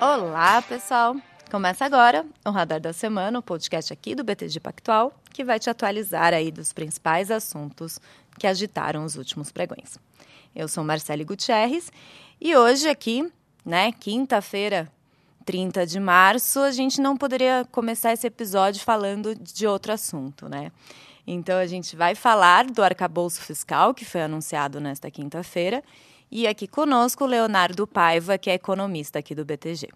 Olá, pessoal! Começa agora o Radar da Semana, o podcast aqui do BTG Pactual, que vai te atualizar aí dos principais assuntos que agitaram os últimos pregões. Eu sou Marcele Gutierrez e hoje aqui, né, quinta-feira, 30 de março, a gente não poderia começar esse episódio falando de outro assunto, né? Então a gente vai falar do arcabouço fiscal que foi anunciado nesta quinta-feira e aqui conosco o Leonardo Paiva, que é economista aqui do BTG.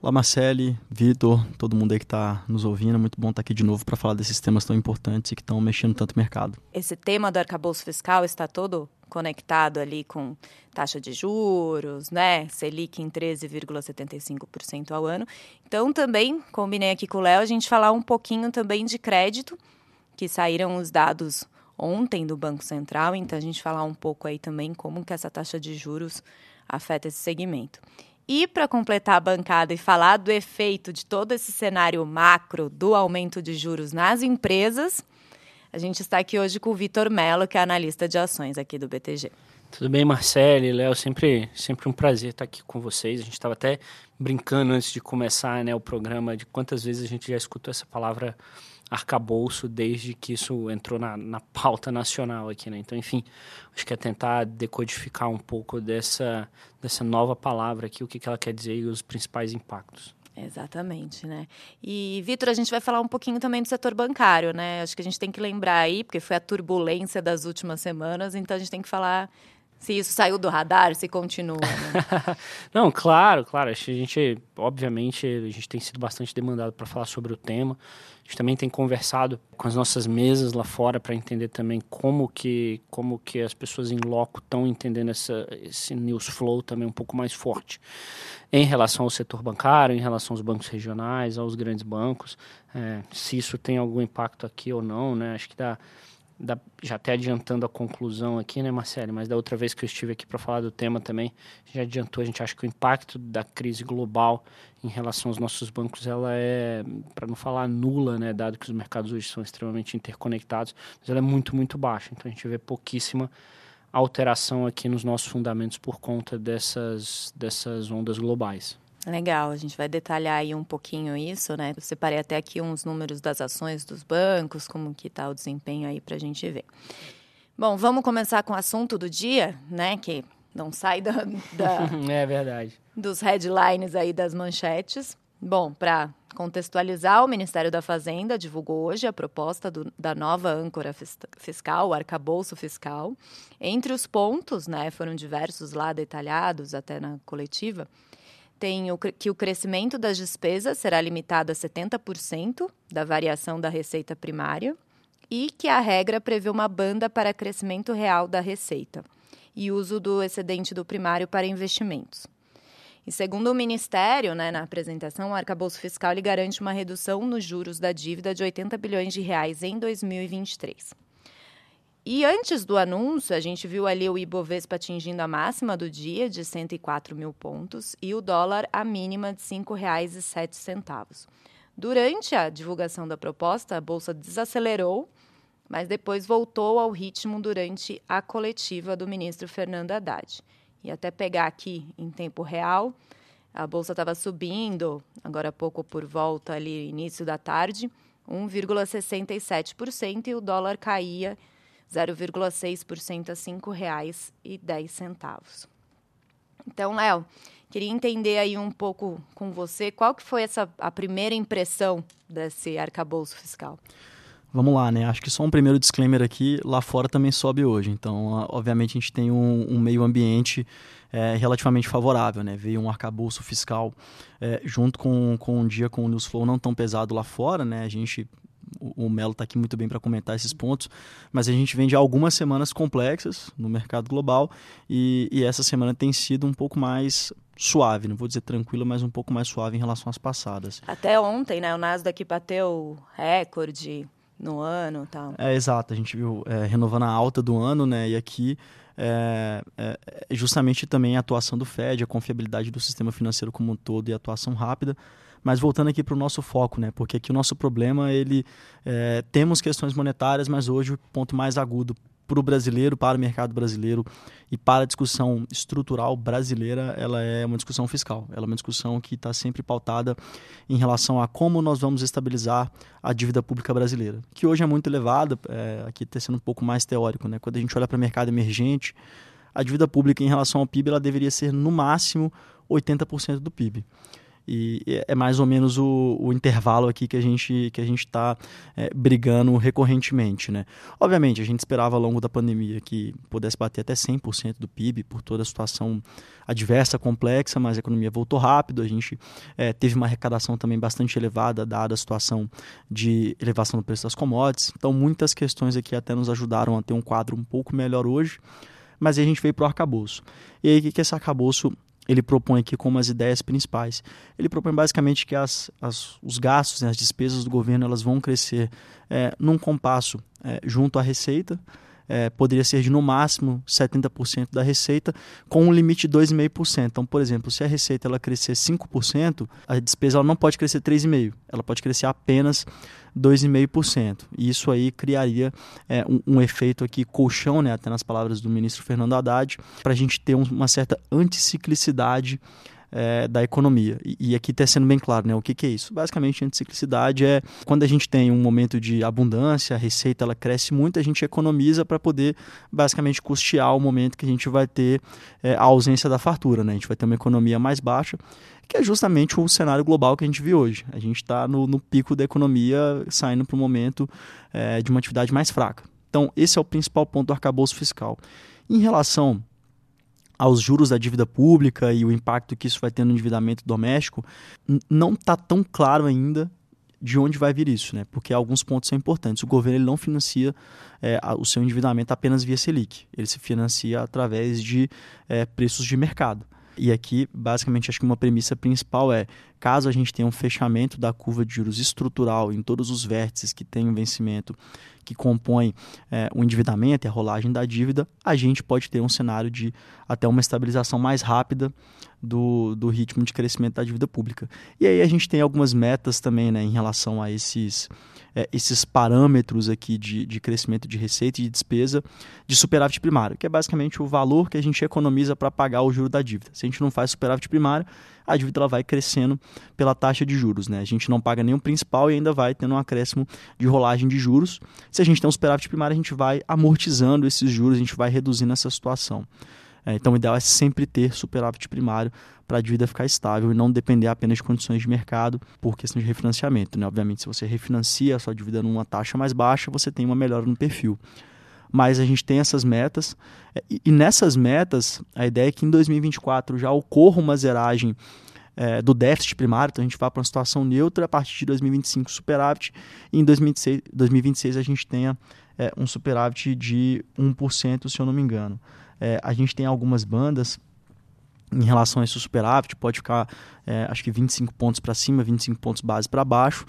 Olá, Marcele, Vitor, todo mundo aí que está nos ouvindo. É muito bom estar aqui de novo para falar desses temas tão importantes e que estão mexendo tanto o mercado. Esse tema do arcabouço fiscal está todo conectado ali com taxa de juros, né? Selic em 13,75% ao ano. Então, também combinei aqui com o Léo a gente falar um pouquinho também de crédito, que saíram os dados ontem do Banco Central, então a gente falar um pouco aí também como que essa taxa de juros afeta esse segmento. E para completar a bancada e falar do efeito de todo esse cenário macro do aumento de juros nas empresas, a gente está aqui hoje com o Vitor Mello, que é analista de ações aqui do BTG. Tudo bem, Marcele, Léo, sempre, sempre um prazer estar aqui com vocês. A gente estava até brincando antes de começar né, o programa de quantas vezes a gente já escutou essa palavra arcabouço desde que isso entrou na, na pauta nacional aqui, né? Então, enfim, acho que é tentar decodificar um pouco dessa, dessa nova palavra aqui, o que, que ela quer dizer e os principais impactos. Exatamente, né? E, Vitor, a gente vai falar um pouquinho também do setor bancário, né? Acho que a gente tem que lembrar aí, porque foi a turbulência das últimas semanas, então a gente tem que falar se isso saiu do radar, se continua. Né? Não, claro, claro. A gente, obviamente, a gente tem sido bastante demandado para falar sobre o tema. A gente também tem conversado com as nossas mesas lá fora para entender também como que, como que as pessoas em loco estão entendendo essa, esse news flow também um pouco mais forte em relação ao setor bancário, em relação aos bancos regionais, aos grandes bancos, é, se isso tem algum impacto aqui ou não, né? Acho que dá da, já até adiantando a conclusão aqui, né, Marcelo? Mas da outra vez que eu estive aqui para falar do tema também, já adiantou, a gente acha que o impacto da crise global em relação aos nossos bancos, ela é, para não falar nula, né, dado que os mercados hoje são extremamente interconectados, mas ela é muito, muito baixa. Então a gente vê pouquíssima alteração aqui nos nossos fundamentos por conta dessas, dessas ondas globais. Legal, a gente vai detalhar aí um pouquinho isso, né? Eu separei até aqui uns números das ações dos bancos, como que tá o desempenho aí para a gente ver. Bom, vamos começar com o assunto do dia, né? Que não sai da, da é verdade dos headlines aí das manchetes. Bom, para contextualizar, o Ministério da Fazenda divulgou hoje a proposta do, da nova âncora fiscal, o arcabouço fiscal. Entre os pontos, né, foram diversos lá detalhados até na coletiva, tem o, que o crescimento das despesas será limitado a 70% da variação da receita primária e que a regra prevê uma banda para crescimento real da receita e uso do excedente do primário para investimentos. E segundo o Ministério, né, na apresentação, o arcabouço fiscal garante uma redução nos juros da dívida de 80 bilhões de reais em 2023. E antes do anúncio, a gente viu ali o Ibovespa atingindo a máxima do dia de 104 mil pontos e o dólar a mínima de R$ 5,07. Durante a divulgação da proposta, a bolsa desacelerou, mas depois voltou ao ritmo durante a coletiva do ministro Fernando Haddad. E até pegar aqui em tempo real, a bolsa estava subindo, agora há pouco por volta ali, início da tarde, 1,67% e o dólar caía 0,6% a R$ 5,10. Então, Léo, queria entender aí um pouco com você qual que foi essa a primeira impressão desse arcabouço fiscal. Vamos lá, né? Acho que só um primeiro disclaimer aqui, lá fora também sobe hoje. Então, obviamente, a gente tem um, um meio ambiente é, relativamente favorável, né? Veio um arcabouço fiscal é, junto com, com um dia com o news flow não tão pesado lá fora, né? A gente o Melo está aqui muito bem para comentar esses pontos, mas a gente vem de algumas semanas complexas no mercado global e, e, essa semana tem sido um pouco mais suave, não vou dizer tranquila, mas um pouco mais suave em relação às passadas. Até ontem, né, o Nasdaq bateu recorde no ano tal. É, exato, a gente viu é, renovando a alta do ano, né, e aqui é, é, é justamente também a atuação do Fed, a confiabilidade do sistema financeiro como um todo e a atuação rápida, mas voltando aqui para o nosso foco, né? Porque aqui o nosso problema, ele é, temos questões monetárias, mas hoje o ponto mais agudo para o brasileiro, para o mercado brasileiro e para a discussão estrutural brasileira, ela é uma discussão fiscal. Ela é uma discussão que está sempre pautada em relação a como nós vamos estabilizar a dívida pública brasileira, que hoje é muito elevada, é, aqui está sendo um pouco mais teórico. Né? Quando a gente olha para o mercado emergente, a dívida pública em relação ao PIB ela deveria ser no máximo 80% do PIB. E é mais ou menos o, o intervalo aqui que a gente que a gente está é, brigando recorrentemente, né? Obviamente, a gente esperava ao longo da pandemia que pudesse bater até 100% do PIB por toda a situação adversa, complexa, mas a economia voltou rápido, a gente é, teve uma arrecadação também bastante elevada, dada a situação de elevação do preço das commodities. Então, muitas questões aqui até nos ajudaram a ter um quadro um pouco melhor hoje, mas a gente veio para o arcabouço. E aí, o que, que esse arcabouço ele propõe aqui como as ideias principais. Ele propõe basicamente que as, as, os gastos, né, as despesas do governo, elas vão crescer é, num compasso é, junto à receita, é, poderia ser de no máximo 70% da receita, com um limite de 2,5%. Então, por exemplo, se a receita ela crescer 5%, a despesa ela não pode crescer 3,5%, ela pode crescer apenas 2,5%. E isso aí criaria é, um, um, efeito aqui colchão, né, até nas palavras do ministro Fernando Haddad, para a gente ter um, uma certa anticiclicidade é, da economia. E, e aqui está sendo bem claro, né? O que, que, é isso? Basicamente, anticiclicidade é quando a gente tem um momento de abundância, a receita ela cresce muito, a gente economiza para poder basicamente custear o momento que a gente vai ter é, a ausência da fartura, né? A gente vai ter uma economia mais baixa, que é justamente o cenário global que a gente vive hoje. A gente está no, no, pico da economia saindo para um momento é, de uma atividade mais fraca. Então, esse é o principal ponto do arcabouço fiscal. Em relação aos juros da dívida pública e o impacto que isso vai ter no endividamento doméstico, não está tão claro ainda de onde vai vir isso, né? Porque alguns pontos são importantes. O governo ele não financia é, o seu endividamento apenas via Selic, ele se financia através de é, preços de mercado. E aqui, basicamente, acho que uma premissa principal é: caso a gente tenha um fechamento da curva de juros estrutural em todos os vértices que tem um vencimento que compõem é, o endividamento e a rolagem da dívida, a gente pode ter um cenário de até uma estabilização mais rápida do, do ritmo de crescimento da dívida pública. E aí a gente tem algumas metas também né, em relação a esses é, esses parâmetros aqui de, de crescimento de receita e de despesa de superávit primário, que é basicamente o valor que a gente economiza para pagar o juro da dívida. Se a gente não faz superávit primário, a dívida ela vai crescendo pela taxa de juros. Né? A gente não paga nenhum principal e ainda vai tendo um acréscimo de rolagem de juros. Se a gente tem um superávit primário, a gente vai amortizando esses juros, a gente vai reduzindo essa situação. É, então, o ideal é sempre ter superávit primário para a dívida ficar estável e não depender apenas de condições de mercado por questão de refinanciamento. Né? Obviamente, se você refinancia a sua dívida numa taxa mais baixa, você tem uma melhora no perfil. Mas a gente tem essas metas, é, e, e nessas metas, a ideia é que em 2024 já ocorra uma zeragem é, do déficit primário, então a gente vai para uma situação neutra a partir de 2025 superávit, e em 2026, 2026 a gente tenha é, um superávit de 1%, se eu não me engano. É, a gente tem algumas bandas em relação a esse superávit, pode ficar é, acho que 25 pontos para cima, 25 pontos base para baixo.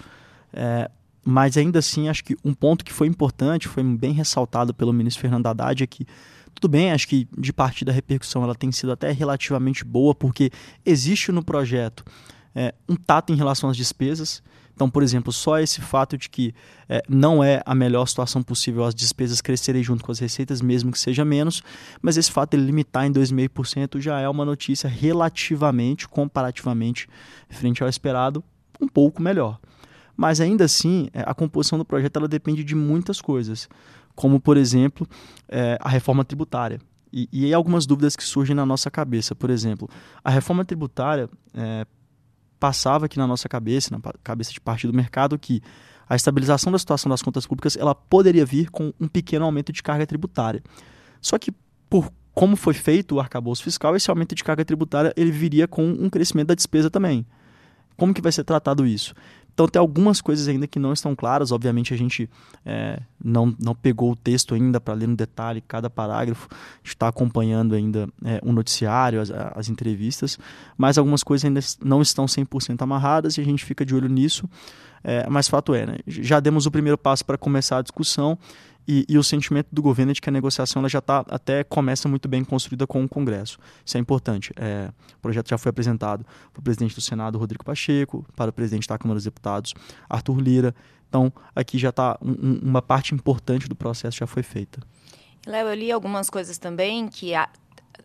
É, mas ainda assim, acho que um ponto que foi importante, foi bem ressaltado pelo ministro Fernando Haddad, é que tudo bem, acho que de partida a repercussão ela tem sido até relativamente boa, porque existe no projeto é, um tato em relação às despesas. Então, por exemplo, só esse fato de que é, não é a melhor situação possível as despesas crescerem junto com as receitas, mesmo que seja menos, mas esse fato de limitar em 2,5% já é uma notícia relativamente, comparativamente, frente ao esperado, um pouco melhor. Mas ainda assim, é, a composição do projeto ela depende de muitas coisas, como, por exemplo, é, a reforma tributária. E, e algumas dúvidas que surgem na nossa cabeça. Por exemplo, a reforma tributária é, passava aqui na nossa cabeça, na cabeça de parte do mercado, que a estabilização da situação das contas públicas ela poderia vir com um pequeno aumento de carga tributária. Só que, por como foi feito o arcabouço fiscal, esse aumento de carga tributária ele viria com um crescimento da despesa também. Como que vai ser tratado isso? Então tem algumas coisas ainda que não estão claras. Obviamente a gente é, não, não pegou o texto ainda para ler no detalhe cada parágrafo. Está acompanhando ainda é, o noticiário, as, as, entrevistas, mas algumas coisas ainda não estão 100% amarradas e a gente fica de olho nisso. É, mas fato é, né? já demos o primeiro passo para começar a discussão e, e, o sentimento do governo é de que a negociação ela já está até começa muito bem construída com o Congresso. Isso é importante. É, o projeto já foi apresentado para o presidente do Senado, Rodrigo Pacheco, para o presidente da Câmara dos Deputados, Arthur Lira. Então, aqui já está um, uma parte importante do processo já foi feita. Léo, eu li algumas coisas também que a,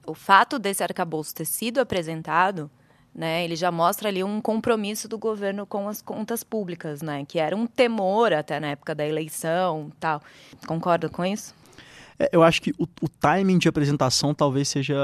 o fato desse arcabouço ter sido apresentado, né, ele já mostra ali um compromisso do governo com as contas públicas, né, que era um temor até na época da eleição, tal. Concorda com isso? É, eu acho que o, o, timing de apresentação talvez seja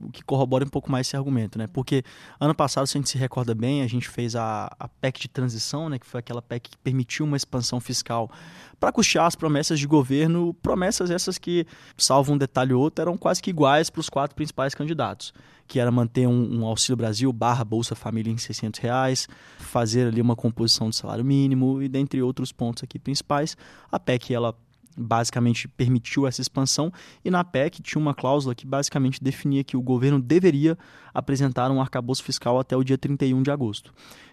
o que corrobora um pouco mais esse argumento, né? Porque ano passado, se a gente se recorda bem, a gente fez a, a PEC de transição, né? Que foi aquela PEC que permitiu uma expansão fiscal para custear as promessas de governo, promessas essas que, salvo um detalhe ou outro, eram quase que iguais para os quatro principais candidatos que era manter um, um, Auxílio Brasil barra Bolsa Família em 600 reais, fazer ali uma composição de salário mínimo e dentre outros pontos aqui principais. A PEC, ela basicamente permitiu essa expansão e na PEC tinha uma cláusula que basicamente definia que o governo deveria apresentar um arcabouço fiscal até o dia 31 de agosto.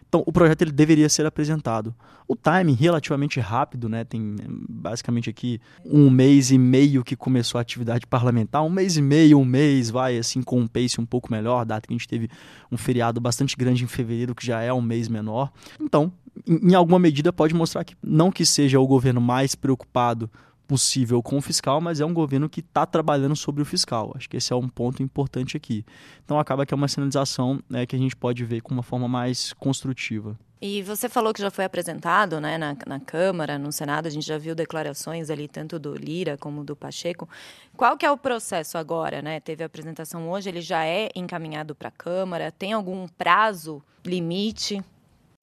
Então, o projeto ele deveria ser apresentado. O timing relativamente rápido, né? Tem basicamente aqui um mês e meio que começou a atividade parlamentar, um mês e meio, um mês, vai assim com um pace um pouco melhor, data que a gente teve um feriado bastante grande em fevereiro, que já é um mês menor. Então, em alguma medida pode mostrar que não que seja o governo mais preocupado possível com o fiscal, mas é um governo que está trabalhando sobre o fiscal. Acho que esse é um ponto importante aqui. Então acaba que é uma sinalização né, que a gente pode ver com uma forma mais construtiva. E você falou que já foi apresentado né, na, na Câmara, no Senado, a gente já viu declarações ali, tanto do Lira como do Pacheco. Qual que é o processo agora? Né? Teve a apresentação hoje, ele já é encaminhado para a Câmara? Tem algum prazo, limite?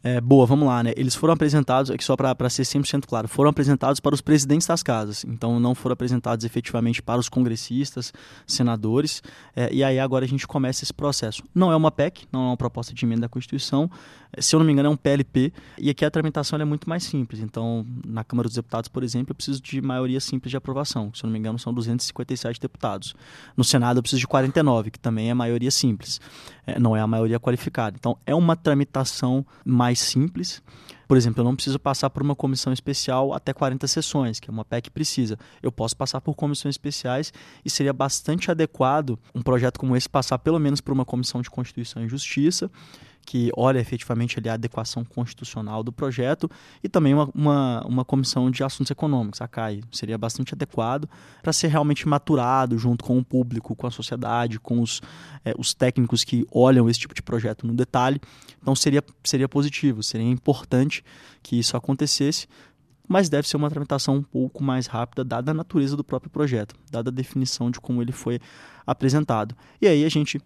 É, boa, vamos lá, né? Eles foram apresentados, aqui só para ser 100% claro, foram apresentados para os presidentes das casas, então não foram apresentados efetivamente para os congressistas, senadores, é, e aí agora a gente começa esse processo. Não é uma PEC, não é uma proposta de emenda da Constituição, é, se eu não me engano é um PLP, e aqui a tramitação é muito mais simples, então na Câmara dos Deputados, por exemplo, eu preciso de maioria simples de aprovação, se eu não me engano são 257 deputados. No Senado eu preciso de 49, que também é maioria simples, é, não é a maioria qualificada. Então é uma tramitação mais mais simples. Por exemplo, eu não preciso passar por uma comissão especial até 40 sessões, que é uma PEC precisa. Eu posso passar por comissões especiais e seria bastante adequado um projeto como esse passar pelo menos por uma comissão de Constituição e Justiça que olha efetivamente ali a adequação constitucional do projeto e também uma, uma, uma comissão de assuntos econômicos, a CAI. Seria bastante adequado para ser realmente maturado junto com o público, com a sociedade, com os, é, os técnicos que olham esse tipo de projeto no detalhe. Então seria, seria positivo, seria importante que isso acontecesse, mas deve ser uma tramitação um pouco mais rápida, dada a natureza do próprio projeto, dada a definição de como ele foi apresentado. E aí a gente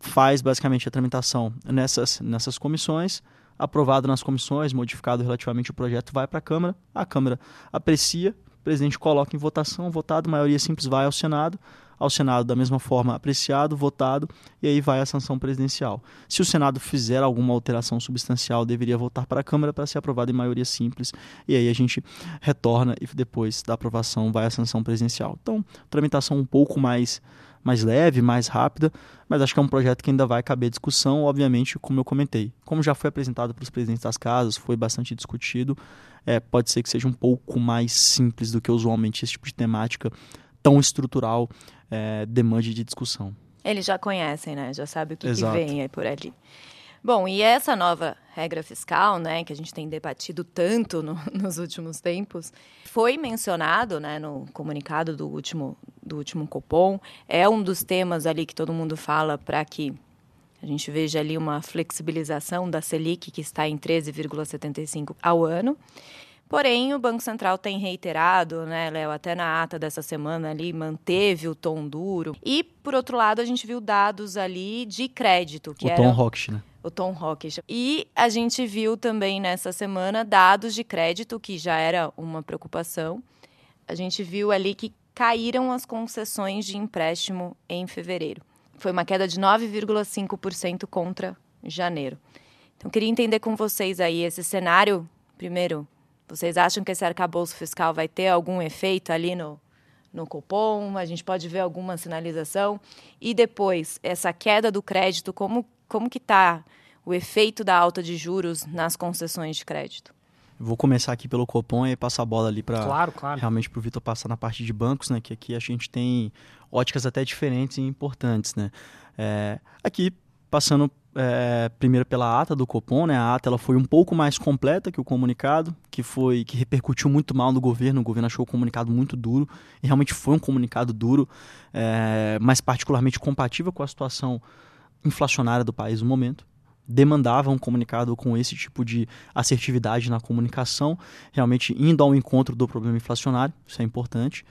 faz basicamente a tramitação nessas, nessas comissões, aprovado nas comissões, modificado relativamente o projeto, vai para a Câmara, a Câmara aprecia, o presidente coloca em votação, votado, maioria simples vai ao Senado, ao Senado da mesma forma apreciado, votado, e aí vai a sanção presidencial. Se o Senado fizer alguma alteração substancial, deveria voltar para a Câmara para ser aprovado em maioria simples, e aí a gente retorna e depois da aprovação vai a sanção presidencial. Então, tramitação um pouco mais mais leve, mais rápida, mas acho que é um projeto que ainda vai caber discussão, obviamente, como eu comentei. Como já foi apresentado para os presidentes das casas, foi bastante discutido, é, pode ser que seja um pouco mais simples do que usualmente esse tipo de temática tão estrutural é, demande de discussão. Eles já conhecem, né? Já sabem o que, que vem por ali. Bom, e essa nova regra fiscal, né, que a gente tem debatido tanto no, nos últimos tempos, foi mencionado, né, no comunicado do último do último Copom, é um dos temas ali que todo mundo fala para que a gente veja ali uma flexibilização da Selic que está em 13,75 ao ano. Porém, o Banco Central tem reiterado, né, Léo, até na ata dessa semana ali, manteve o tom duro. E, por outro lado, a gente viu dados ali de crédito. Que o tom Rocket, né? O Tom Rocket. E a gente viu também nessa semana dados de crédito, que já era uma preocupação. A gente viu ali que caíram as concessões de empréstimo em fevereiro. Foi uma queda de 9,5% contra janeiro. Então, queria entender com vocês aí esse cenário. Primeiro, vocês acham que esse arcabouço fiscal vai ter algum efeito ali no, no cupom? A gente pode ver alguma sinalização? E depois, essa queda do crédito, como, como que está o efeito da alta de juros nas concessões de crédito? Vou começar aqui pelo Copom e passar a bola ali para claro, claro. realmente para o Vitor passar na parte de bancos, né? Que aqui a gente tem óticas até diferentes e importantes, né? É, aqui passando é, primeiro pela ata do Copom, né? A ata ela foi um pouco mais completa que o comunicado, que foi que repercutiu muito mal no governo. O governo achou o comunicado muito duro e realmente foi um comunicado duro, é, mas particularmente compatível com a situação inflacionária do país no momento. Demandava um comunicado com esse tipo de assertividade na comunicação, realmente indo ao encontro do problema inflacionário, isso é importante,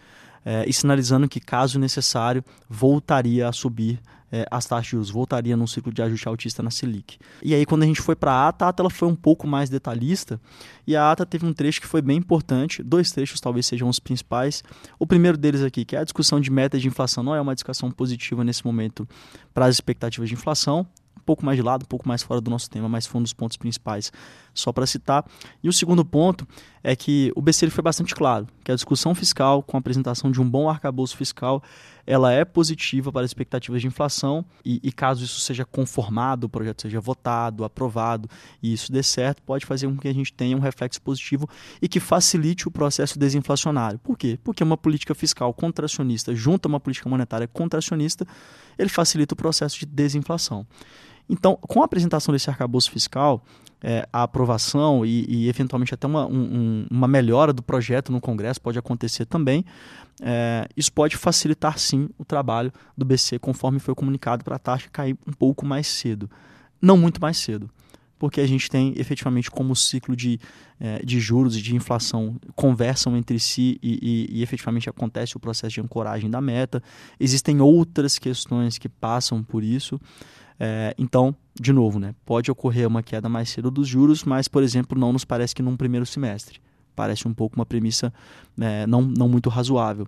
é, e sinalizando que, caso necessário, voltaria a subir é, as taxas de juros, voltaria num ciclo de ajuste altista na Selic. E aí, quando a gente foi para a ata, a ata ela foi um pouco mais detalhista e a ata teve um trecho que foi bem importante, dois trechos talvez sejam os principais. O primeiro deles aqui, que é a discussão de meta de inflação, não é uma discussão positiva nesse momento para as expectativas de inflação, um pouco mais de lado, um pouco mais fora do nosso tema, mas foi um dos pontos principais, só para citar. E o segundo ponto é que o BC foi bastante claro, que a discussão fiscal, com a apresentação de um bom arcabouço fiscal, ela é positiva para as expectativas de inflação e, e, caso isso seja conformado, o projeto seja votado, aprovado e isso dê certo, pode fazer com que a gente tenha um reflexo positivo e que facilite o processo desinflacionário. Por quê? Porque uma política fiscal contracionista junto a uma política monetária contracionista, ele facilita o processo de desinflação. Então, com a apresentação desse arcabouço fiscal, é, a aprovação e, e eventualmente até uma, um, uma melhora do projeto no Congresso pode acontecer também, é, isso pode facilitar sim o trabalho do BC, conforme foi comunicado para a taxa cair um pouco mais cedo. Não muito mais cedo, porque a gente tem efetivamente como o ciclo de, é, de juros e de inflação conversam entre si e, e, e, efetivamente acontece o processo de ancoragem da meta. Existem outras questões que passam por isso. É, então, de novo, né, pode ocorrer uma queda mais cedo dos juros, mas, por exemplo, não nos parece que num primeiro semestre. Parece um pouco uma premissa é, não, não muito razoável.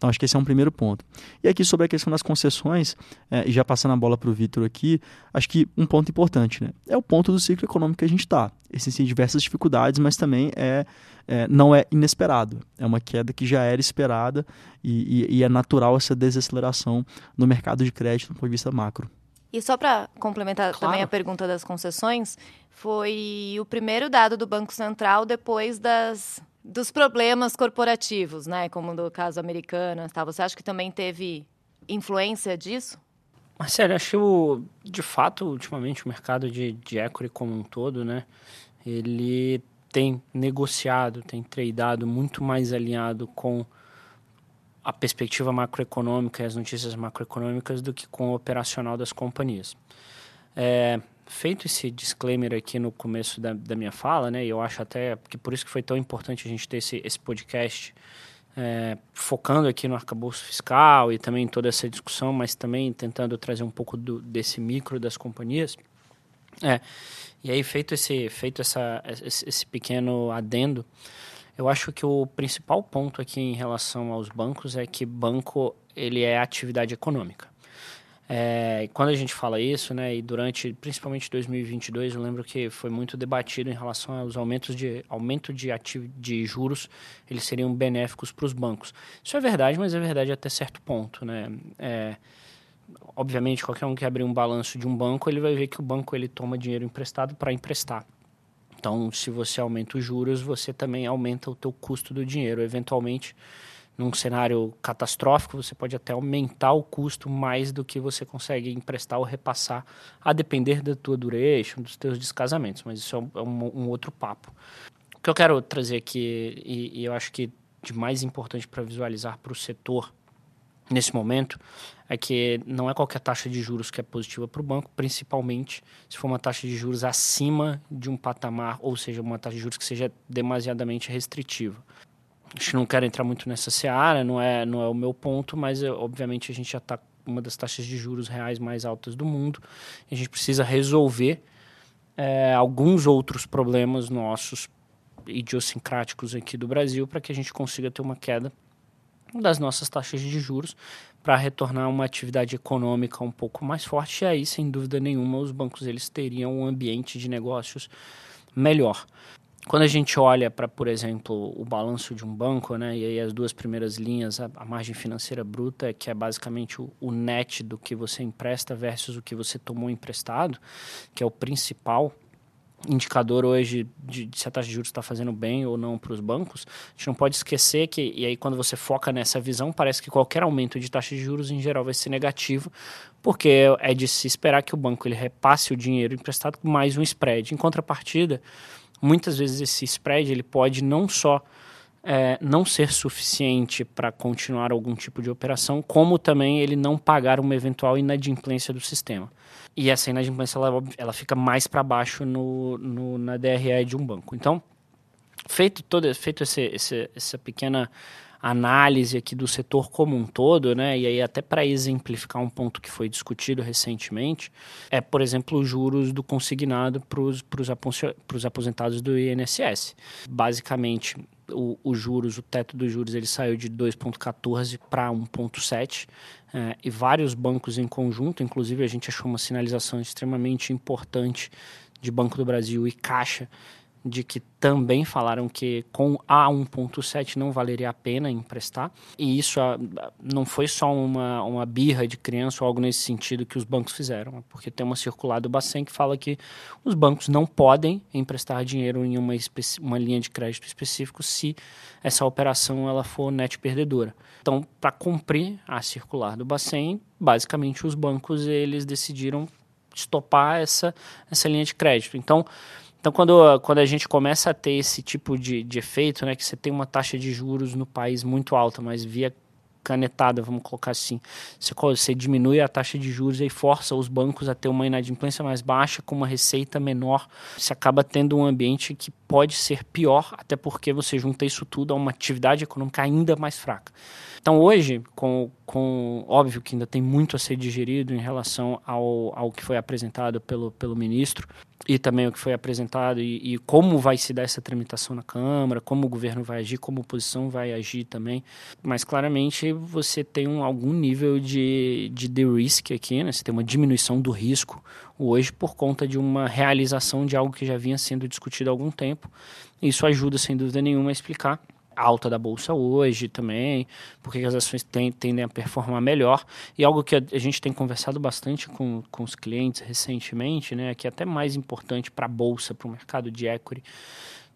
Então, acho que esse é um primeiro ponto. E aqui, sobre a questão das concessões, é, e já passando a bola para o Vitor aqui, acho que um ponto importante né, é o ponto do ciclo econômico que a gente está. Existem diversas dificuldades, mas também é, é, não é inesperado. É uma queda que já era esperada e, e, e é natural essa desaceleração no mercado de crédito do ponto de vista macro. E só para complementar claro. também a pergunta das concessões, foi o primeiro dado do Banco Central depois das, dos problemas corporativos, né? Como no caso americano. Tá? Você acha que também teve influência disso? Marcelo, acho que, de fato, ultimamente o mercado de, de equity como um todo, né? Ele tem negociado, tem tradeado muito mais alinhado com a perspectiva macroeconômica e as notícias macroeconômicas do que com o operacional das companhias. É, feito esse disclaimer aqui no começo da, da, minha fala, né, e eu acho até que por isso que foi tão importante a gente ter esse, esse podcast é, focando aqui no arcabouço fiscal e também toda essa discussão, mas também tentando trazer um pouco do, desse micro das companhias. É, e aí, feito esse, feito essa, esse, esse pequeno adendo, eu acho que o principal ponto aqui em relação aos bancos é que banco ele é atividade econômica. É, quando a gente fala isso, né, e durante principalmente 2022, eu lembro que foi muito debatido em relação aos aumentos de aumento de, de juros, eles seriam benéficos para os bancos. Isso é verdade, mas é verdade até certo ponto, né? É, obviamente, qualquer um que abrir um balanço de um banco, ele vai ver que o banco ele toma dinheiro emprestado para emprestar. Então, se você aumenta os juros, você também aumenta o teu custo do dinheiro. Eventualmente, num cenário catastrófico, você pode até aumentar o custo mais do que você consegue emprestar ou repassar, a depender da tua duration, dos teus descasamentos. Mas isso é um, é um, outro papo. O que eu quero trazer aqui, e, e eu acho que de mais importante para visualizar para o setor nesse momento é que não é qualquer taxa de juros que é positiva para o banco, principalmente se for uma taxa de juros acima de um patamar, ou seja, uma taxa de juros que seja demasiadamente restritiva. Acho que não quero entrar muito nessa seara, não é, não é o meu ponto, mas obviamente a gente já está uma das taxas de juros reais mais altas do mundo. A gente precisa resolver é, alguns outros problemas nossos idiosincráticos aqui do Brasil para que a gente consiga ter uma queda das nossas taxas de juros para retornar uma atividade econômica um pouco mais forte e aí sem dúvida nenhuma os bancos eles teriam um ambiente de negócios melhor. Quando a gente olha para, por exemplo, o balanço de um banco, né, e aí as duas primeiras linhas, a, a margem financeira bruta, que é basicamente o, o, net do que você empresta versus o que você tomou emprestado, que é o principal indicador hoje de, de, se a taxa de juros está fazendo bem ou não para os bancos, a gente não pode esquecer que, e aí quando você foca nessa visão, parece que qualquer aumento de taxa de juros em geral vai ser negativo, porque é de se esperar que o banco ele repasse o dinheiro emprestado com mais um spread. Em contrapartida, muitas vezes esse spread ele pode não só é, não ser suficiente para continuar algum tipo de operação, como também ele não pagar uma eventual inadimplência do sistema. E essa inadimplência ela, ela fica mais para baixo no, no, na DRE de um banco. Então, feito todo feito esse, esse, essa pequena análise aqui do setor como um todo, né? E aí até para exemplificar um ponto que foi discutido recentemente, é, por exemplo, os juros do consignado para os aposentados do INSS. Basicamente, os juros, o teto dos juros, ele saiu de 2,14 para 1,7 é, e vários bancos em conjunto, inclusive a gente achou uma sinalização extremamente importante de Banco do Brasil e Caixa de que também falaram que com a 1.7 não valeria a pena emprestar. E isso ah, não foi só uma, uma birra de criança ou algo nesse sentido que os bancos fizeram, porque tem uma circular do Bacen que fala que os bancos não podem emprestar dinheiro em uma, uma linha de crédito específico se essa operação ela for net perdedora. Então, para cumprir a circular do Bacen, basicamente os bancos eles decidiram estopar essa, essa linha de crédito. Então, então, quando, quando a gente começa a ter esse tipo de, de efeito, né, que você tem uma taxa de juros no país muito alta, mas via canetada, vamos colocar assim, você, você diminui a taxa de juros e força os bancos a ter uma inadimplência mais baixa, com uma receita menor, você acaba tendo um ambiente que pode ser pior, até porque você junta isso tudo a uma atividade econômica ainda mais fraca. Então, hoje, com, com óbvio que ainda tem muito a ser digerido em relação ao, ao que foi apresentado pelo, pelo ministro e também o que foi apresentado e, e como vai se dar essa tramitação na Câmara, como o governo vai agir, como a oposição vai agir também. Mas, claramente, você tem um, algum nível de, de de-risk aqui, né? você tem uma diminuição do risco hoje por conta de uma realização de algo que já vinha sendo discutido há algum tempo. Isso ajuda, sem dúvida nenhuma, a explicar alta da bolsa hoje também, porque as ações tem, tendem a performar melhor. E algo que a, a, gente tem conversado bastante com, com os clientes recentemente, né, que é até mais importante para a bolsa, para o mercado de equity,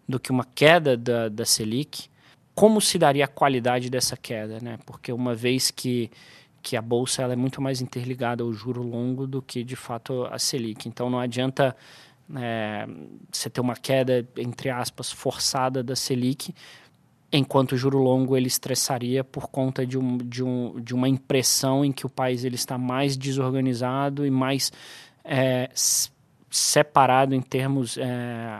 do que uma queda da, da Selic, como se daria a qualidade dessa queda, né? Porque uma vez que que a bolsa ela é muito mais interligada ao juro longo do que de fato a Selic. Então não adianta é, você ter uma queda entre aspas forçada da Selic, enquanto o juro longo ele estressaria por conta de, um, de, um, de uma impressão em que o país ele está mais desorganizado e mais é, separado em termos é,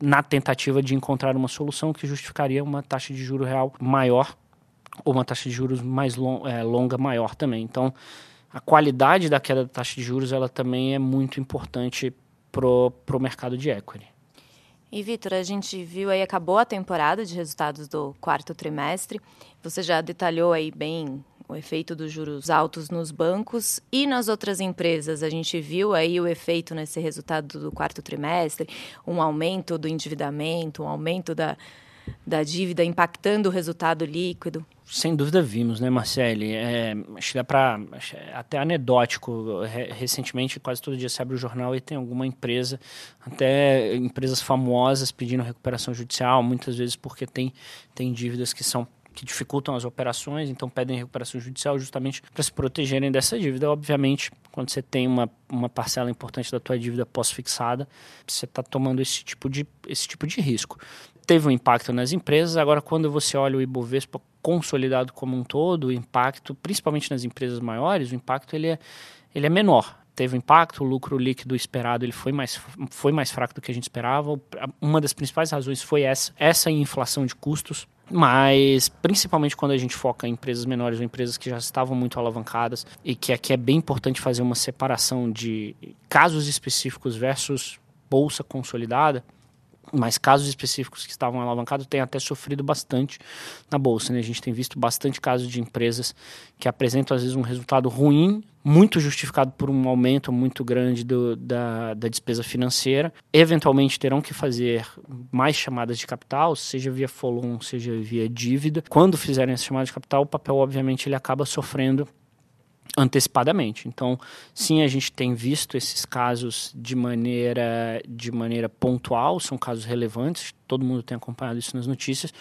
na tentativa de encontrar uma solução que justificaria uma taxa de juro real maior ou uma taxa de juros mais long, é, longa maior também. Então, a qualidade da queda da taxa de juros ela também é muito importante para o mercado de equity. E, Vitor, a gente viu aí, acabou a temporada de resultados do quarto trimestre. Você já detalhou aí bem o efeito dos juros altos nos bancos e nas outras empresas. A gente viu aí o efeito nesse resultado do quarto trimestre, um aumento do endividamento, um aumento da, da dívida impactando o resultado líquido. Sem dúvida vimos, né, Marcele? É, acho que dá para até anedótico. Recentemente, quase todo dia se abre o jornal e tem alguma empresa, até empresas famosas pedindo recuperação judicial, muitas vezes porque tem, tem dívidas que são que dificultam as operações, então pedem recuperação judicial justamente para se protegerem dessa dívida. Obviamente, quando você tem uma, uma parcela importante da tua dívida pós-fixada, você está tomando esse tipo, de, esse tipo de risco. Teve um impacto nas empresas, agora quando você olha o Ibovespa consolidado como um todo, o impacto, principalmente nas empresas maiores, o impacto ele é, ele é menor. Teve um impacto, o lucro líquido esperado ele foi mais, foi mais fraco do que a gente esperava. Uma das principais razões foi essa, essa inflação de custos, mas principalmente quando a gente foca em empresas menores ou empresas que já estavam muito alavancadas e que aqui é bem importante fazer uma separação de casos específicos versus bolsa consolidada, mas casos específicos que estavam alavancados têm até sofrido bastante na bolsa. Né? A gente tem visto bastante casos de empresas que apresentam às vezes um resultado ruim, muito justificado por um aumento muito grande do, da, da despesa financeira. Eventualmente terão que fazer mais chamadas de capital, seja via follow seja via dívida. Quando fizerem essa chamada de capital, o papel obviamente ele acaba sofrendo antecipadamente. Então, sim, a gente tem visto esses casos de maneira, de maneira pontual, são casos relevantes, todo mundo tem acompanhado isso nas notícias.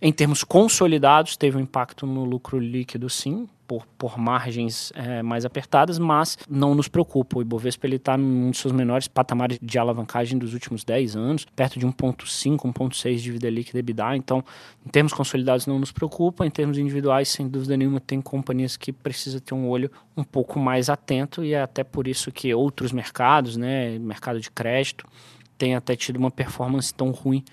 Em termos consolidados, teve um impacto no lucro líquido, sim, por, por margens é, mais apertadas, mas não nos preocupa. O Ibovespa está num dos seus menores patamares de alavancagem dos últimos 10 anos, perto de 1,5, 1,6 de dívida líquida EBITDA. Então, em termos consolidados, não nos preocupa. Em termos individuais, sem dúvida nenhuma, tem companhias que precisam ter um olho um pouco mais atento e é até por isso que outros mercados, né, mercado de crédito, tem até tido uma performance tão ruim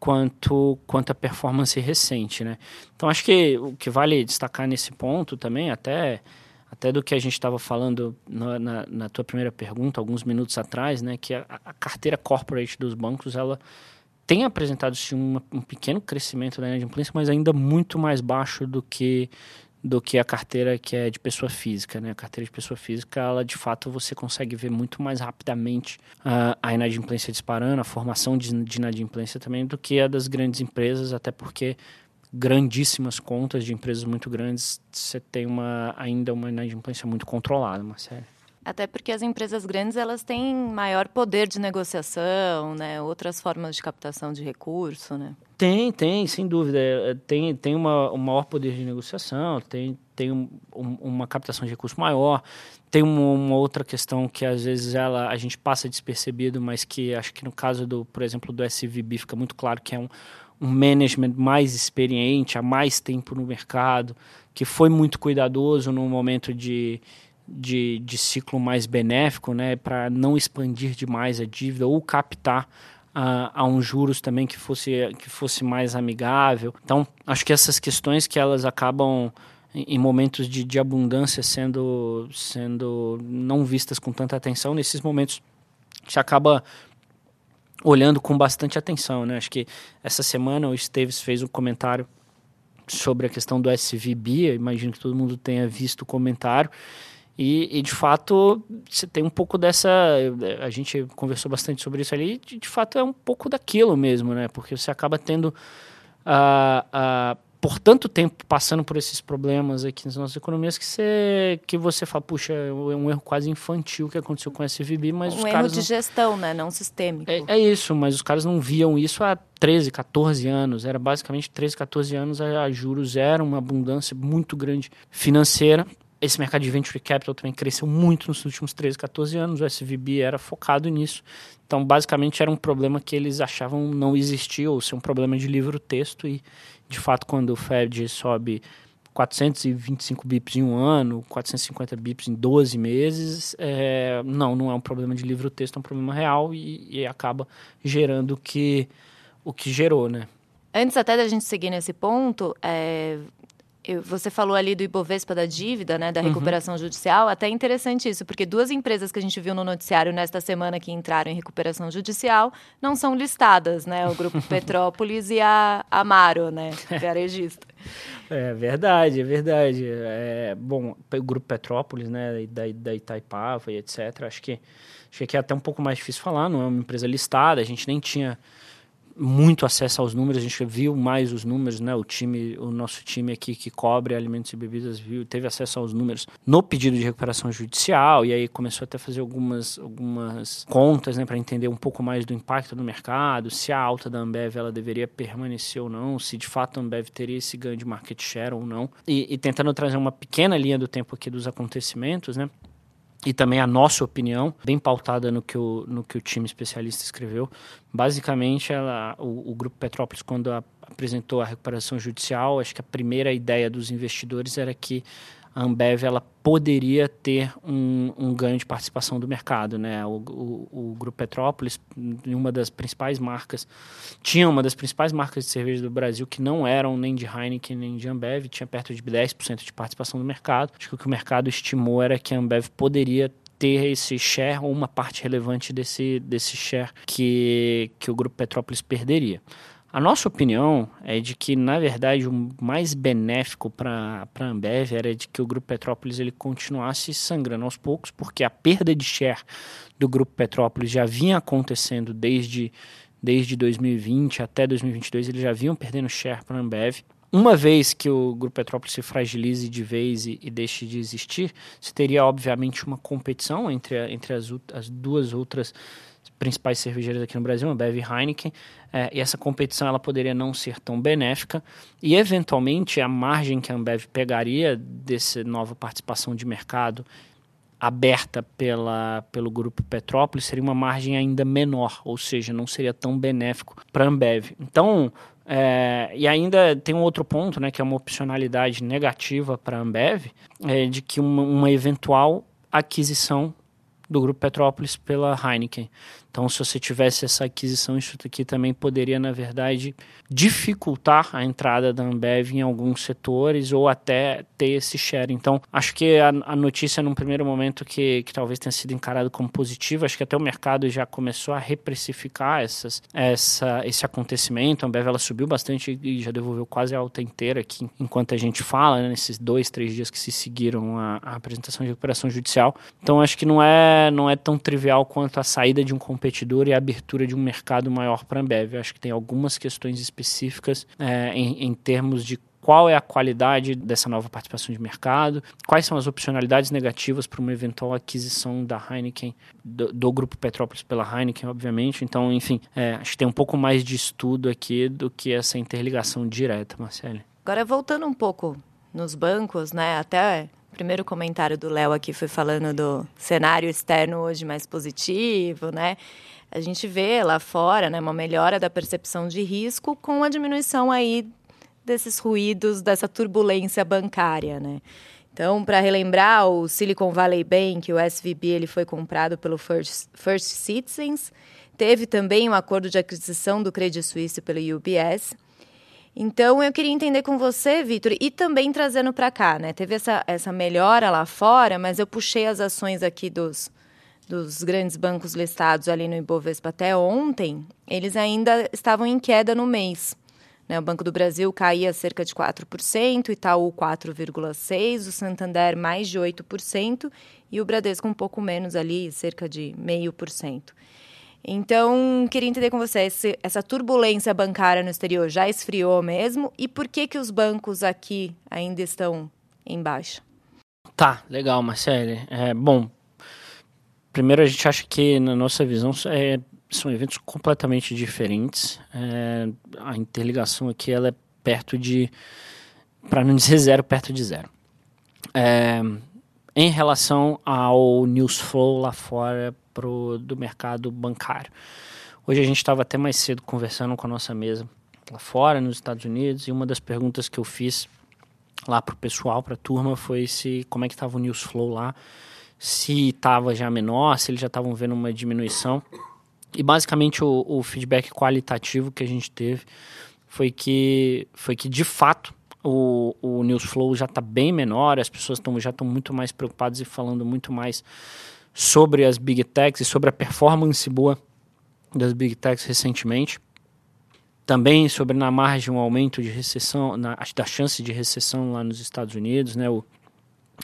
quanto, quanto a performance recente, né? Então acho que o que vale destacar nesse ponto também, até, até do que a gente estava falando na, na, na, tua primeira pergunta, alguns minutos atrás, né? Que a, a carteira corporate dos bancos, ela tem apresentado sim, um, um pequeno crescimento da inadimplência, mas ainda muito mais baixo do que do que a carteira que é de pessoa física, né? A carteira de pessoa física, ela de fato você consegue ver muito mais rapidamente uh, a inadimplência disparando, a formação de, de inadimplência também do que a das grandes empresas, até porque grandíssimas contas de empresas muito grandes, você tem uma ainda uma inadimplência muito controlada, Marcelo. Até porque as empresas grandes elas têm maior poder de negociação, né? Outras formas de captação de recurso, né? Tem, tem, sem dúvida. É, tem, tem uma, um maior poder de negociação, tem, tem um, um, uma captação de recurso maior. Tem uma, uma, outra questão que às vezes ela, a gente passa despercebido, mas que acho que no caso do, por exemplo, do SVB fica muito claro que é um, um management mais experiente, há mais tempo no mercado, que foi muito cuidadoso no momento de de, de ciclo mais benéfico, né, para não expandir demais a dívida ou captar a, a um juros também que fosse, que fosse mais amigável. Então, acho que essas questões que elas acabam em momentos de, de abundância sendo, sendo não vistas com tanta atenção, nesses momentos se acaba olhando com bastante atenção, né? Acho que essa semana o Esteves fez um comentário sobre a questão do SVB, imagino que todo mundo tenha visto o comentário, e, e, de fato, você tem um pouco dessa. A gente conversou bastante sobre isso ali, de, de fato é um pouco daquilo mesmo, né? Porque você acaba tendo. Uh, uh, por tanto tempo passando por esses problemas aqui nas nossas economias que você, que você fala, puxa, é um erro quase infantil que aconteceu com a SVB, mas um os erro caras de não... gestão, né? Não sistêmico. É, é, isso, mas os caras não viam isso há 13, 14 anos. Era basicamente 13, 14 anos, a, a juros era uma abundância muito grande financeira esse mercado de venture capital também cresceu muito nos últimos 13, 14 anos. O SVB era focado nisso. Então, basicamente, era um problema que eles achavam não existir ou ser um problema de livro-texto. E, de fato, quando o Fed sobe 425 bips em um ano, 450 bips em 12 meses, é, não, não é um problema de livro-texto, é um problema real e, e acaba gerando o que, o que gerou, né? Antes até da gente seguir nesse ponto, é, você falou ali do Ibovespa da dívida, né, da uhum. recuperação uhum. judicial. Até é interessante isso, porque duas empresas que a gente viu no noticiário nesta semana que entraram em recuperação judicial não são listadas, né? O Grupo Petrópolis e a Amaro, né, varejista. É verdade, é verdade. É, bom, o Grupo Petrópolis, né, da, da Itaipava e etc. Acho que, acho que é até um pouco mais difícil falar, não é uma empresa listada, a gente nem tinha muito acesso aos números, a gente viu mais os números, né? O time, o nosso time aqui que cobre alimentos e bebidas viu, teve acesso aos números no pedido de recuperação judicial e aí começou até a fazer algumas, algumas contas, né, para entender um pouco mais do impacto do mercado, se a alta da Ambev ela deveria permanecer ou não, se de fato a Ambev teria esse ganho de market share ou não, e, e tentando trazer uma pequena linha do tempo aqui dos acontecimentos, né? E também a nossa opinião, bem pautada no que o, no que o time especialista escreveu. Basicamente, ela, o, o Grupo Petrópolis, quando a, apresentou a recuperação judicial, acho que a primeira ideia dos investidores era que a Ambev ela poderia ter um, um ganho de participação do mercado. Né? O, o, o, Grupo Petrópolis, uma das principais marcas, tinha uma das principais marcas de cerveja do Brasil que não eram nem de Heineken nem de Ambev, tinha perto de 10% de participação do mercado. Acho que o que o mercado estimou era que a Ambev poderia ter esse share ou uma parte relevante desse, desse share que, que o Grupo Petrópolis perderia. A nossa opinião é de que, na verdade, o mais benéfico para a Ambev era de que o Grupo Petrópolis ele continuasse sangrando aos poucos, porque a perda de share do Grupo Petrópolis já vinha acontecendo desde, desde 2020 até 2022, eles já vinham perdendo share para a Ambev. Uma vez que o Grupo Petrópolis se fragilize de vez e, e deixe de existir, se teria, obviamente, uma competição entre, entre as, as duas outras principais cervejeiras aqui no Brasil, a Bev e Heineken, é, e essa competição ela poderia não ser tão benéfica e eventualmente a margem que a Ambev pegaria dessa nova participação de mercado aberta pela, pelo grupo Petrópolis seria uma margem ainda menor, ou seja, não seria tão benéfico para a Ambev. Então, é, e ainda tem um outro ponto, né, que é uma opcionalidade negativa para a Ambev, é, de que uma, uma eventual aquisição do Grupo Petrópolis pela Heineken. Então, se você tivesse essa aquisição, isso aqui também poderia, na verdade, dificultar a entrada da Ambev em alguns setores ou até ter esse share. Então, acho que a, a notícia, num primeiro momento, que, que talvez tenha sido encarada como positiva, acho que até o mercado já começou a reprecificar essas, essa, esse acontecimento. A Ambev ela subiu bastante e já devolveu quase a alta inteira aqui, enquanto a gente fala, né, nesses dois, três dias que se seguiram a apresentação de recuperação judicial. Então, acho que não é, não é tão trivial quanto a saída de um competidor e a abertura de um mercado maior para a Ambev. Eu acho que tem algumas questões específicas é, em, em termos de qual é a qualidade dessa nova participação de mercado, quais são as opcionalidades negativas para uma eventual aquisição da Heineken, do, do, grupo Petrópolis pela Heineken, obviamente. Então, enfim, é, acho que tem um pouco mais de estudo aqui do que essa interligação direta, Marcele. Agora, voltando um pouco nos bancos, né, até primeiro comentário do Léo aqui foi falando do cenário externo hoje mais positivo, né? A gente vê lá fora né, uma melhora da percepção de risco com a diminuição aí desses ruídos, dessa turbulência bancária, né? Então, para relembrar, o Silicon Valley Bank, o SVB, ele foi comprado pelo First, First Citizens. Teve também um acordo de aquisição do Credit Suisse pelo UBS. Então, eu queria entender com você, Vitor, e também trazendo para cá, né? Teve essa, essa melhora lá fora, mas eu puxei as ações aqui dos, dos grandes bancos listados ali no Ibovespa até ontem, eles ainda estavam em queda no mês. Né? O Banco do Brasil caía cerca de 4%, Itaú 4,6%, o Santander mais de 8% e o Bradesco um pouco menos ali, cerca de 0,5%. Então, queria entender com você, esse, essa turbulência bancária no exterior já esfriou mesmo? E por que, que os bancos aqui ainda estão em baixa? Tá, legal, Marcele. É, bom, primeiro a gente acha que, na nossa visão, é, são eventos completamente diferentes. É, a interligação aqui ela é perto de, para não dizer zero, perto de zero. É, em relação ao news flow lá fora pro, do mercado bancário. Hoje a gente estava até mais cedo conversando com a nossa mesa lá fora, nos Estados Unidos, e uma das perguntas que eu fiz lá para o pessoal, para a turma, foi se como é que estava o news flow lá, se estava já menor, se eles já estavam vendo uma diminuição. E basicamente o, o feedback qualitativo que a gente teve foi que, foi que de fato o, o news flow já está bem menor, as pessoas tão, já estão muito mais preocupadas e falando muito mais sobre as big techs e sobre a performance boa das big techs recentemente. Também sobre na margem um aumento de recessão, na, da chance de recessão lá nos Estados Unidos, né? O,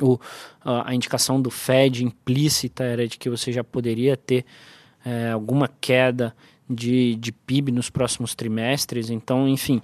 o, a indicação do Fed implícita era de que você já poderia ter é, alguma queda de, de PIB nos próximos trimestres. Então, enfim,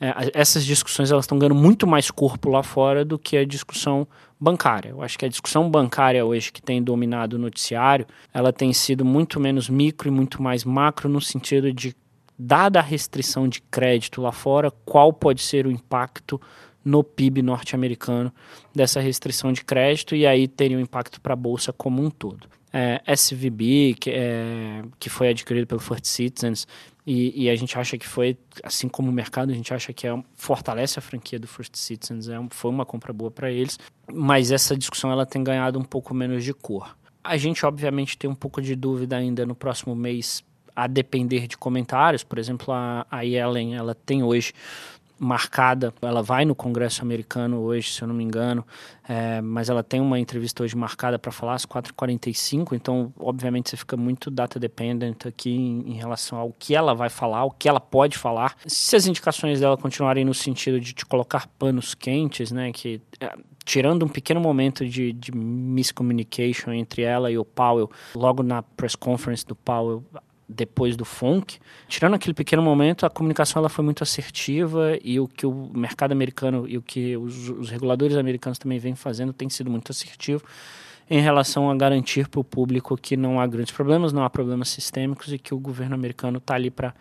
é, essas discussões elas estão ganhando muito mais corpo lá fora do que a discussão bancária. Eu acho que a discussão bancária hoje que tem dominado o noticiário, ela tem sido muito menos micro e muito mais macro no sentido de dada a restrição de crédito lá fora, qual pode ser o impacto no PIB norte-americano dessa restrição de crédito e aí teria um impacto para a bolsa como um todo é, SVB, que, é, que foi adquirido pelo First Citizens, e, e, a gente acha que foi, assim como o mercado, a gente acha que é, fortalece a franquia do First Citizens, é, foi uma compra boa para eles, mas essa discussão ela tem ganhado um pouco menos de cor. A gente, obviamente, tem um pouco de dúvida ainda no próximo mês, a depender de comentários, por exemplo, a, a Yellen, ela tem hoje marcada. Ela vai no Congresso americano hoje, se eu não me engano, é, mas ela tem uma entrevista hoje marcada para falar às 4h45, então, obviamente, você fica muito data dependent aqui em, em, relação ao que ela vai falar, o que ela pode falar. Se as indicações dela continuarem no sentido de te colocar panos quentes, né, que. É, tirando um pequeno momento de, de miscommunication entre ela e o Powell, logo na press conference do Powell, depois do FONC, tirando aquele pequeno momento, a comunicação ela foi muito assertiva e o que o mercado americano e o que os, os reguladores americanos também vêm fazendo tem sido muito assertivo em relação a garantir para o público que não há grandes problemas, não há problemas sistêmicos e que o governo americano está ali para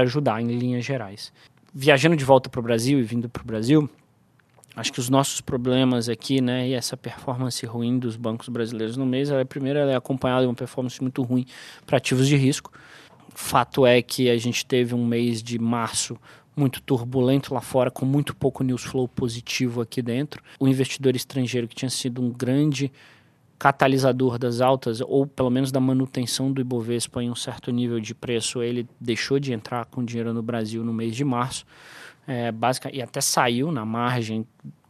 ajudar em linhas gerais. Viajando de volta para o Brasil e vindo para o Brasil, acho que os nossos problemas aqui, né, e essa performance ruim dos bancos brasileiros no mês, ela é, primeiro ela é acompanhada de uma performance muito ruim para ativos de risco. Fato é que a gente teve um mês de março muito turbulento lá fora, com muito pouco news flow positivo aqui dentro. O investidor estrangeiro, que tinha sido um grande catalisador das altas, ou pelo menos da manutenção do Ibovespa em um certo nível de preço, ele deixou de entrar com dinheiro no Brasil no mês de março, é, básica, e até saiu na margem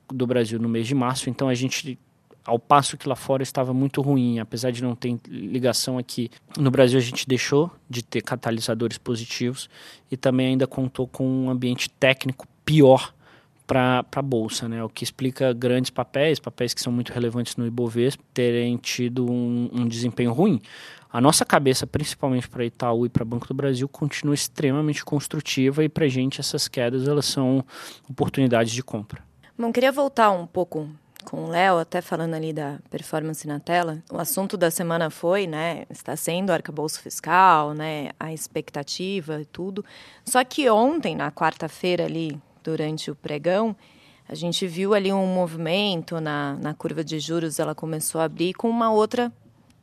do Brasil no mês de março. Então a gente ao passo que lá fora estava muito ruim, apesar de não ter ligação aqui. No Brasil a gente deixou de ter catalisadores positivos e também ainda contou com um ambiente técnico pior para a bolsa, né? O que explica grandes papéis, papéis que são muito relevantes no Ibovespa, terem tido um, um desempenho ruim. A nossa cabeça, principalmente para Itaú e para Banco do Brasil, continua extremamente construtiva e para a gente essas quedas elas são oportunidades de compra. Bom, queria voltar um pouco com o Léo, até falando ali da performance na tela, o assunto da semana foi, né, está sendo o arcabouço fiscal, né, a expectativa e tudo. Só que ontem, na quarta-feira ali, durante o pregão, a gente viu ali um movimento na, na curva de juros, ela começou a abrir com uma outra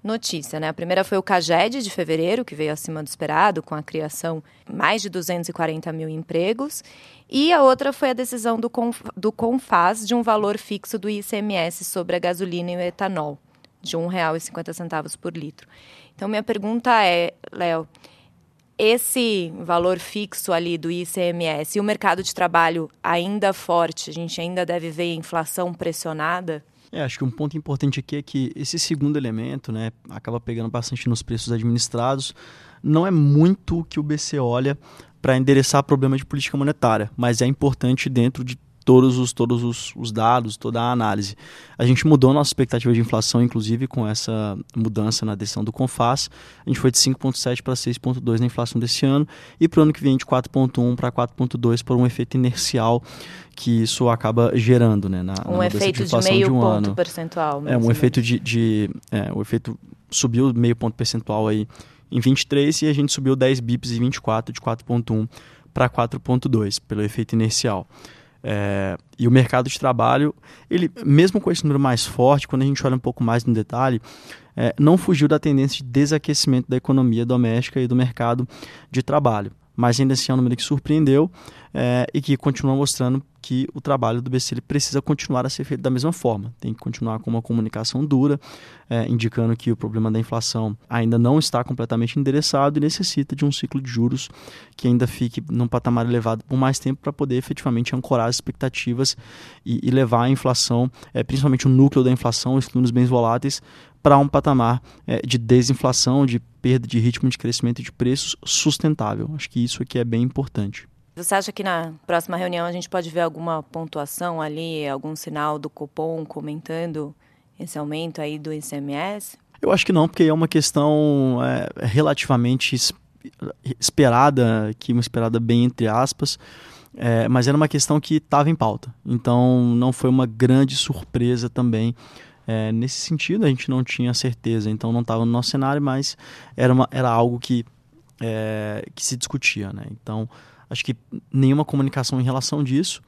notícia, né? A primeira foi o CAGED de fevereiro, que veio acima do esperado, com a criação de mais de 240 mil empregos. E a outra foi a decisão do, Conf do CONFAS de um valor fixo do ICMS sobre a gasolina e o etanol, de R$ 1,50 por litro. Então, minha pergunta é, Léo, esse valor fixo ali do ICMS e o mercado de trabalho ainda forte, a gente ainda deve ver inflação pressionada? É, acho que um ponto importante aqui é que esse segundo elemento, né, acaba pegando bastante nos preços administrados. Não é muito o que o BC olha para endereçar problema de política monetária, mas é importante dentro de todos os, todos os, os, dados, toda a análise. A gente mudou nossa expectativa de inflação, inclusive, com essa mudança na decisão do CONFAS. A gente foi de 5,7 para 6,2 na inflação desse ano e para o ano que vem de 4,1 para 4,2 por um efeito inercial que isso acaba gerando, né? Na, um na efeito de, de meio de um ponto ano. percentual. É, um efeito de, de é, o efeito subiu meio ponto percentual aí em 23 e a gente subiu 10 bips em 24 de 4.1 para 4.2 pelo efeito inercial. É, e o mercado de trabalho, ele mesmo com esse número mais forte, quando a gente olha um pouco mais no detalhe, é, não fugiu da tendência de desaquecimento da economia doméstica e do mercado de trabalho mas ainda assim é um número que surpreendeu é, e que continua mostrando que o trabalho do BC precisa continuar a ser feito da mesma forma. Tem que continuar com uma comunicação dura, é, indicando que o problema da inflação ainda não está completamente endereçado e necessita de um ciclo de juros que ainda fique num patamar elevado por mais tempo para poder efetivamente ancorar as expectativas e, e levar a inflação, é, principalmente o núcleo da inflação, excluindo os bens voláteis, para um patamar é, de desinflação, de perda de ritmo de crescimento de preços sustentável. Acho que isso aqui é bem importante. Você acha que na próxima reunião a gente pode ver alguma pontuação ali, algum sinal do Copom comentando esse aumento aí do ICMS? Eu acho que não, porque é uma questão é, relativamente esperada, aqui uma esperada bem entre aspas, é, mas era uma questão que estava em pauta. Então não foi uma grande surpresa também é, nesse sentido, a gente não tinha certeza, então não estava no nosso cenário, mas era, uma, era algo que, é, que se discutia. Né? Então, acho que nenhuma comunicação em relação disso.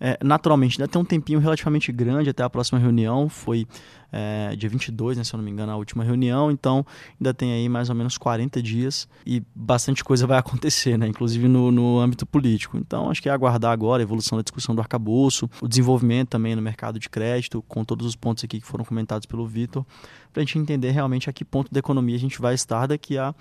É, naturalmente, ainda tem um tempinho relativamente grande até a próxima reunião, foi é, dia 22, né, se eu não me engano, a última reunião, então ainda tem aí mais ou menos 40 dias e bastante coisa vai acontecer, né, inclusive no, no âmbito político. Então, acho que é aguardar agora a evolução da discussão do arcabouço, o desenvolvimento também no mercado de crédito, com todos os pontos aqui que foram comentados pelo Vitor, para a gente entender realmente a que ponto da economia a gente vai estar daqui a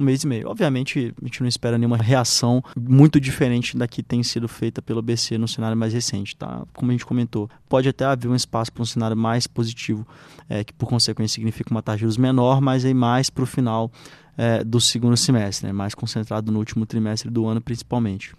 um mês e meio. Obviamente, a gente não espera nenhuma reação muito diferente da que tem sido feita pelo BC no cenário mais recente, tá? Como a gente comentou, pode até haver um espaço para um cenário mais positivo, é, que por consequência significa uma taxa de juros menor, mas aí mais para o final é, do segundo semestre, né? mais concentrado no último trimestre do ano principalmente.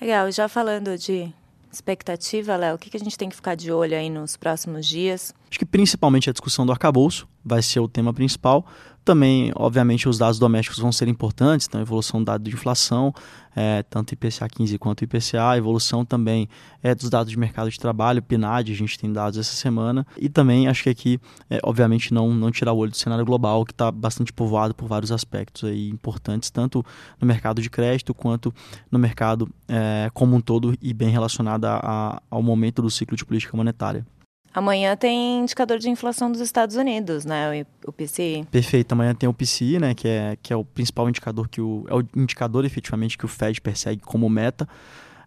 Legal, já falando de expectativa, Léo, o que, que a gente tem que ficar de olho aí nos próximos dias? Acho que principalmente a discussão do arcabouço vai ser o tema principal. Também, obviamente, os dados domésticos vão ser importantes, então evolução do dado de inflação, é, tanto IPCA 15 quanto IPCA, evolução também é, dos dados de mercado de trabalho, PNAD, a gente tem dados essa semana, e também acho que aqui, é, obviamente, não, não tirar o olho do cenário global, que está bastante povoado por vários aspectos aí importantes, tanto no mercado de crédito quanto no mercado é, como um todo e bem relacionado a, a, ao momento do ciclo de política monetária. Amanhã tem indicador de inflação dos Estados Unidos, né? O PCI. Perfeito. Amanhã tem o PCI, né? Que é, que é o principal indicador que o. É o indicador efetivamente que o Fed persegue como meta.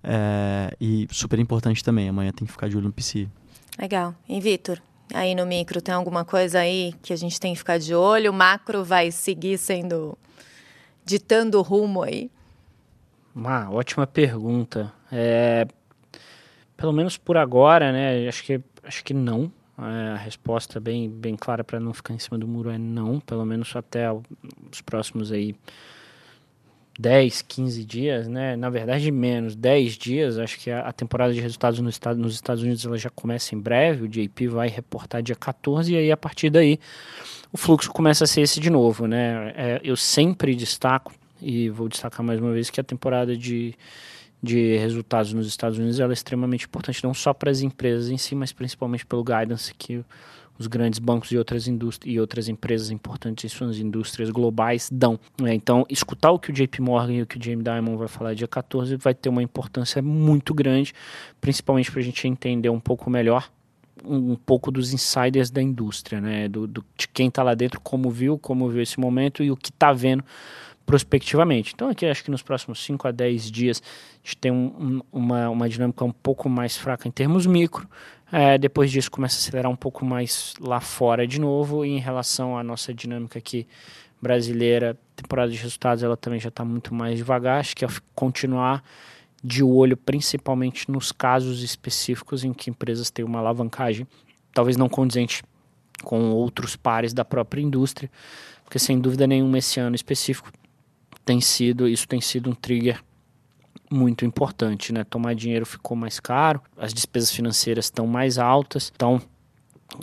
É, e super importante também. Amanhã tem que ficar de olho no PCI. Legal. E Vitor, aí no micro tem alguma coisa aí que a gente tem que ficar de olho? O macro vai seguir sendo. ditando o rumo aí? Uma ótima pergunta. É, pelo menos por agora, né? Acho que acho que não. É, a resposta bem, bem clara para não ficar em cima do muro é não, pelo menos até os próximos aí 10, 15 dias, né? Na verdade, menos, 10 dias. Acho que a, a temporada de resultados no estado, nos Estados Unidos ela já começa em breve. O JP vai reportar dia 14 e aí a partir daí o fluxo começa a ser esse de novo, né? É, eu sempre destaco, e vou destacar mais uma vez, que a temporada de de resultados nos Estados Unidos ela é extremamente importante, não só para as empresas em si, mas principalmente pelo guidance que os grandes bancos e outras, e outras empresas importantes em suas indústrias globais dão. É, então, escutar o que o JP Morgan e o que o Jamie Dimon vai falar dia 14 vai ter uma importância muito grande, principalmente para a gente entender um pouco melhor um, pouco dos insiders da indústria, né? Do, do de quem está lá dentro, como viu, como viu esse momento e o que está vendo prospectivamente. Então, aqui acho que nos próximos 5 a 10 dias a gente tem um, um, uma, uma dinâmica um pouco mais fraca em termos micro. É, depois disso, começa a acelerar um pouco mais lá fora de novo. E em relação à nossa dinâmica aqui brasileira, temporada de resultados, ela também já está muito mais devagar. Acho que é continuar de olho principalmente nos casos específicos em que empresas têm uma alavancagem, talvez não condizente com outros pares da própria indústria, porque sem dúvida nenhuma esse ano específico tem sido, isso tem sido um trigger muito importante, né? Tomar dinheiro ficou mais caro, as despesas financeiras estão mais altas, então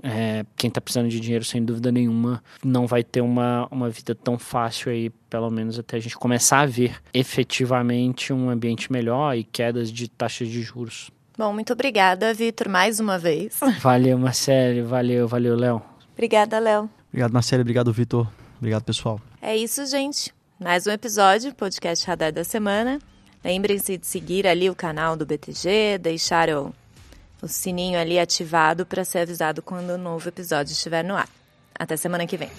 é, quem está precisando de dinheiro, sem dúvida nenhuma, não vai ter uma, uma vida tão fácil aí, pelo menos até a gente começar a ver efetivamente um ambiente melhor e quedas de taxas de juros. Bom, muito obrigada, Vitor, mais uma vez. Valeu, Marcelo, valeu, valeu, Léo. Obrigada, Léo. Obrigado, Marcelo, obrigado, Vitor. Obrigado, pessoal. É isso, gente. Mais um episódio, podcast Radar da Semana. Lembrem-se de seguir ali o canal do BTG, deixar o, o sininho ali ativado para ser avisado quando o novo episódio estiver no ar. Até semana que vem.